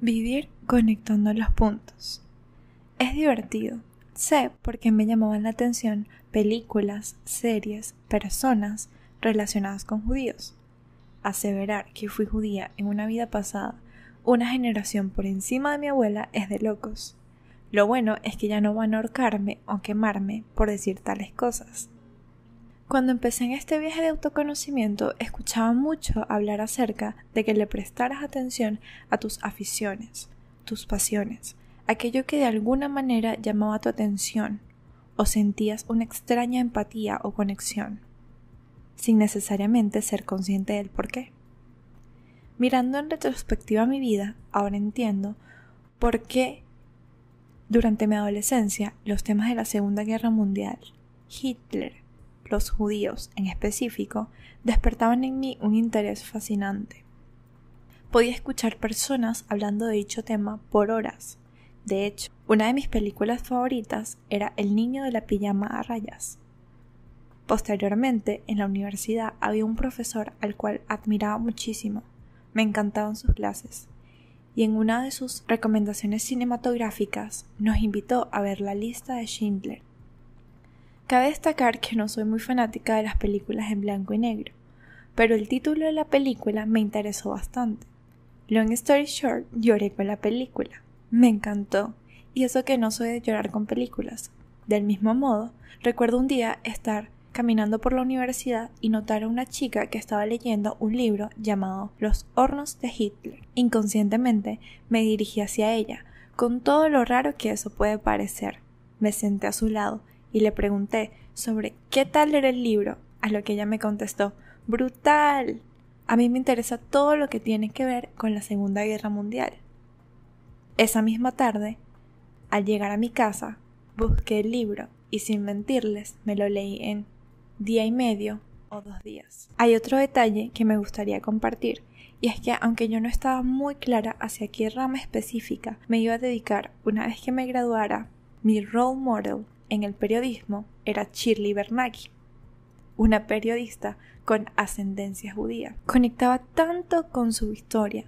Vivir conectando los puntos. Es divertido. Sé por qué me llamaban la atención películas, series, personas relacionadas con judíos. Aseverar que fui judía en una vida pasada, una generación por encima de mi abuela, es de locos. Lo bueno es que ya no van a ahorcarme o quemarme por decir tales cosas. Cuando empecé en este viaje de autoconocimiento, escuchaba mucho hablar acerca de que le prestaras atención a tus aficiones, tus pasiones, aquello que de alguna manera llamaba tu atención o sentías una extraña empatía o conexión, sin necesariamente ser consciente del por qué. Mirando en retrospectiva mi vida, ahora entiendo por qué durante mi adolescencia los temas de la Segunda Guerra Mundial, Hitler, los judíos en específico, despertaban en mí un interés fascinante. Podía escuchar personas hablando de dicho tema por horas. De hecho, una de mis películas favoritas era El niño de la pijama a rayas. Posteriormente, en la universidad había un profesor al cual admiraba muchísimo. Me encantaban sus clases. Y en una de sus recomendaciones cinematográficas nos invitó a ver la lista de Schindler, Cabe destacar que no soy muy fanática de las películas en blanco y negro, pero el título de la película me interesó bastante. Long Story Short, lloré con la película. Me encantó, y eso que no soy de llorar con películas. Del mismo modo, recuerdo un día estar caminando por la universidad y notar a una chica que estaba leyendo un libro llamado Los hornos de Hitler. Inconscientemente me dirigí hacia ella, con todo lo raro que eso puede parecer. Me senté a su lado y le pregunté sobre qué tal era el libro, a lo que ella me contestó brutal. A mí me interesa todo lo que tiene que ver con la Segunda Guerra Mundial. Esa misma tarde, al llegar a mi casa, busqué el libro y sin mentirles me lo leí en día y medio o dos días. Hay otro detalle que me gustaría compartir y es que aunque yo no estaba muy clara hacia qué rama específica me iba a dedicar una vez que me graduara, mi role model en el periodismo era Shirley Bernanke, una periodista con ascendencia judía. Conectaba tanto con su historia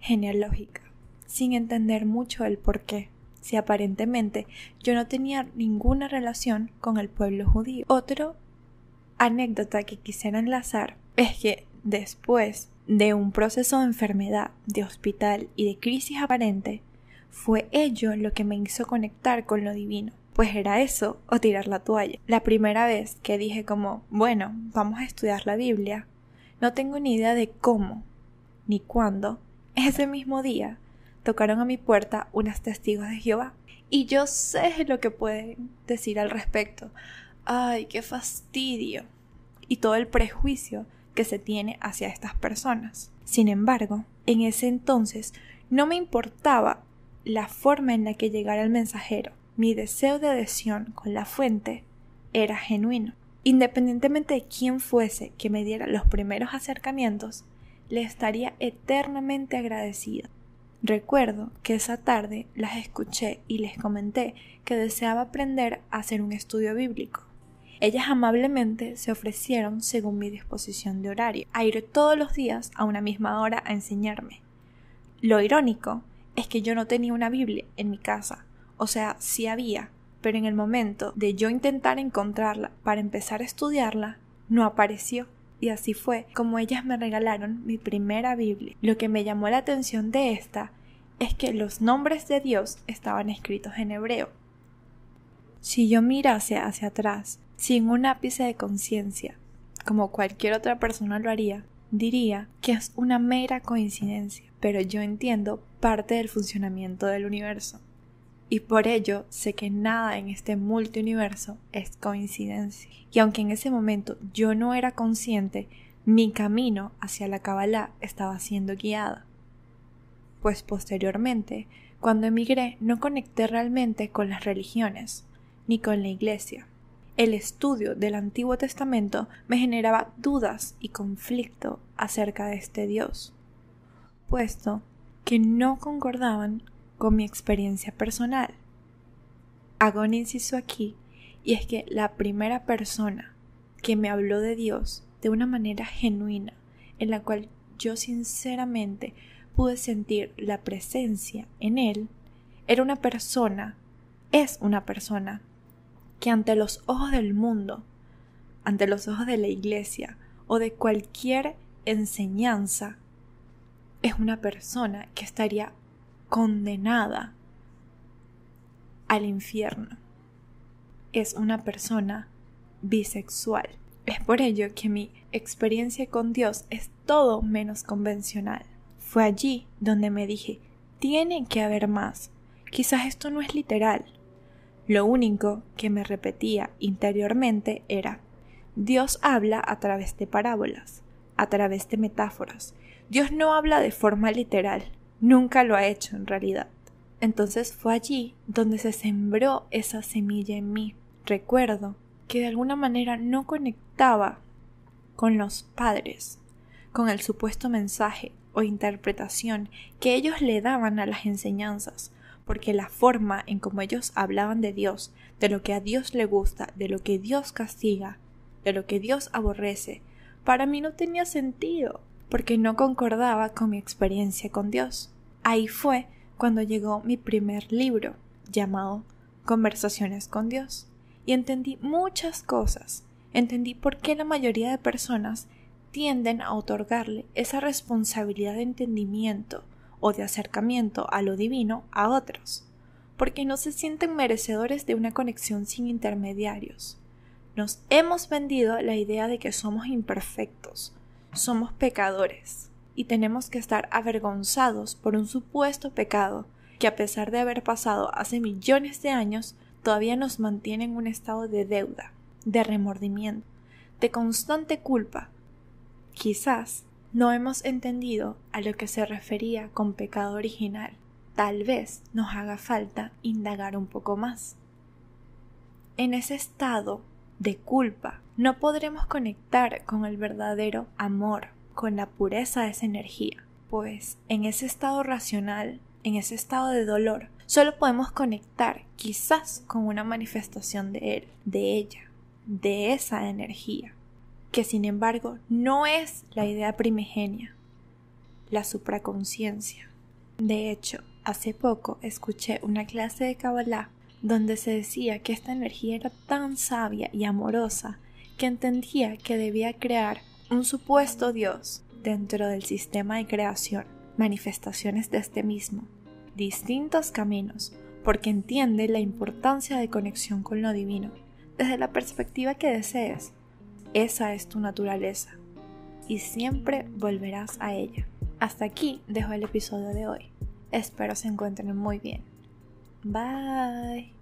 genealógica, sin entender mucho el por qué, si aparentemente yo no tenía ninguna relación con el pueblo judío. Otro anécdota que quisiera enlazar es que después de un proceso de enfermedad, de hospital y de crisis aparente, fue ello lo que me hizo conectar con lo divino pues era eso o tirar la toalla. La primera vez que dije como, bueno, vamos a estudiar la Biblia, no tengo ni idea de cómo ni cuándo, ese mismo día tocaron a mi puerta unas testigos de Jehová. Y yo sé lo que pueden decir al respecto. Ay, qué fastidio. Y todo el prejuicio que se tiene hacia estas personas. Sin embargo, en ese entonces no me importaba la forma en la que llegara el mensajero mi deseo de adhesión con la fuente era genuino. Independientemente de quién fuese que me diera los primeros acercamientos, le estaría eternamente agradecida. Recuerdo que esa tarde las escuché y les comenté que deseaba aprender a hacer un estudio bíblico. Ellas amablemente se ofrecieron, según mi disposición de horario, a ir todos los días a una misma hora a enseñarme. Lo irónico es que yo no tenía una Biblia en mi casa, o sea, sí había, pero en el momento de yo intentar encontrarla para empezar a estudiarla, no apareció. Y así fue como ellas me regalaron mi primera Biblia. Lo que me llamó la atención de esta es que los nombres de Dios estaban escritos en hebreo. Si yo mirase hacia atrás, sin un ápice de conciencia, como cualquier otra persona lo haría, diría que es una mera coincidencia, pero yo entiendo parte del funcionamiento del universo y por ello sé que nada en este multiuniverso es coincidencia. Y aunque en ese momento yo no era consciente, mi camino hacia la Kabbalah estaba siendo guiada. Pues posteriormente, cuando emigré, no conecté realmente con las religiones, ni con la iglesia. El estudio del Antiguo Testamento me generaba dudas y conflicto acerca de este Dios, puesto que no concordaban con mi experiencia personal. Hago un inciso aquí y es que la primera persona que me habló de Dios de una manera genuina, en la cual yo sinceramente pude sentir la presencia en él, era una persona, es una persona, que ante los ojos del mundo, ante los ojos de la iglesia o de cualquier enseñanza, es una persona que estaría condenada al infierno. Es una persona bisexual. Es por ello que mi experiencia con Dios es todo menos convencional. Fue allí donde me dije, tiene que haber más. Quizás esto no es literal. Lo único que me repetía interiormente era, Dios habla a través de parábolas, a través de metáforas. Dios no habla de forma literal, nunca lo ha hecho en realidad. Entonces fue allí donde se sembró esa semilla en mí. Recuerdo que de alguna manera no conectaba con los padres, con el supuesto mensaje o interpretación que ellos le daban a las enseñanzas, porque la forma en como ellos hablaban de Dios, de lo que a Dios le gusta, de lo que Dios castiga, de lo que Dios aborrece, para mí no tenía sentido, porque no concordaba con mi experiencia con Dios. Ahí fue cuando llegó mi primer libro, llamado Conversaciones con Dios, y entendí muchas cosas. Entendí por qué la mayoría de personas tienden a otorgarle esa responsabilidad de entendimiento o de acercamiento a lo divino a otros, porque no se sienten merecedores de una conexión sin intermediarios. Nos hemos vendido la idea de que somos imperfectos, somos pecadores, y tenemos que estar avergonzados por un supuesto pecado que a pesar de haber pasado hace millones de años, todavía nos mantiene en un estado de deuda, de remordimiento, de constante culpa. Quizás no hemos entendido a lo que se refería con pecado original. Tal vez nos haga falta indagar un poco más. En ese estado de culpa no podremos conectar con el verdadero amor, con la pureza de esa energía, pues en ese estado racional, en ese estado de dolor, solo podemos conectar quizás con una manifestación de él, de ella, de esa energía, que sin embargo no es la idea primigenia, la supraconciencia. De hecho, hace poco escuché una clase de Kabbalah donde se decía que esta energía era tan sabia y amorosa que entendía que debía crear un supuesto Dios dentro del sistema de creación, manifestaciones de este mismo, distintos caminos, porque entiende la importancia de conexión con lo divino, desde la perspectiva que desees. Esa es tu naturaleza, y siempre volverás a ella. Hasta aquí dejo el episodio de hoy. Espero se encuentren muy bien. Bye.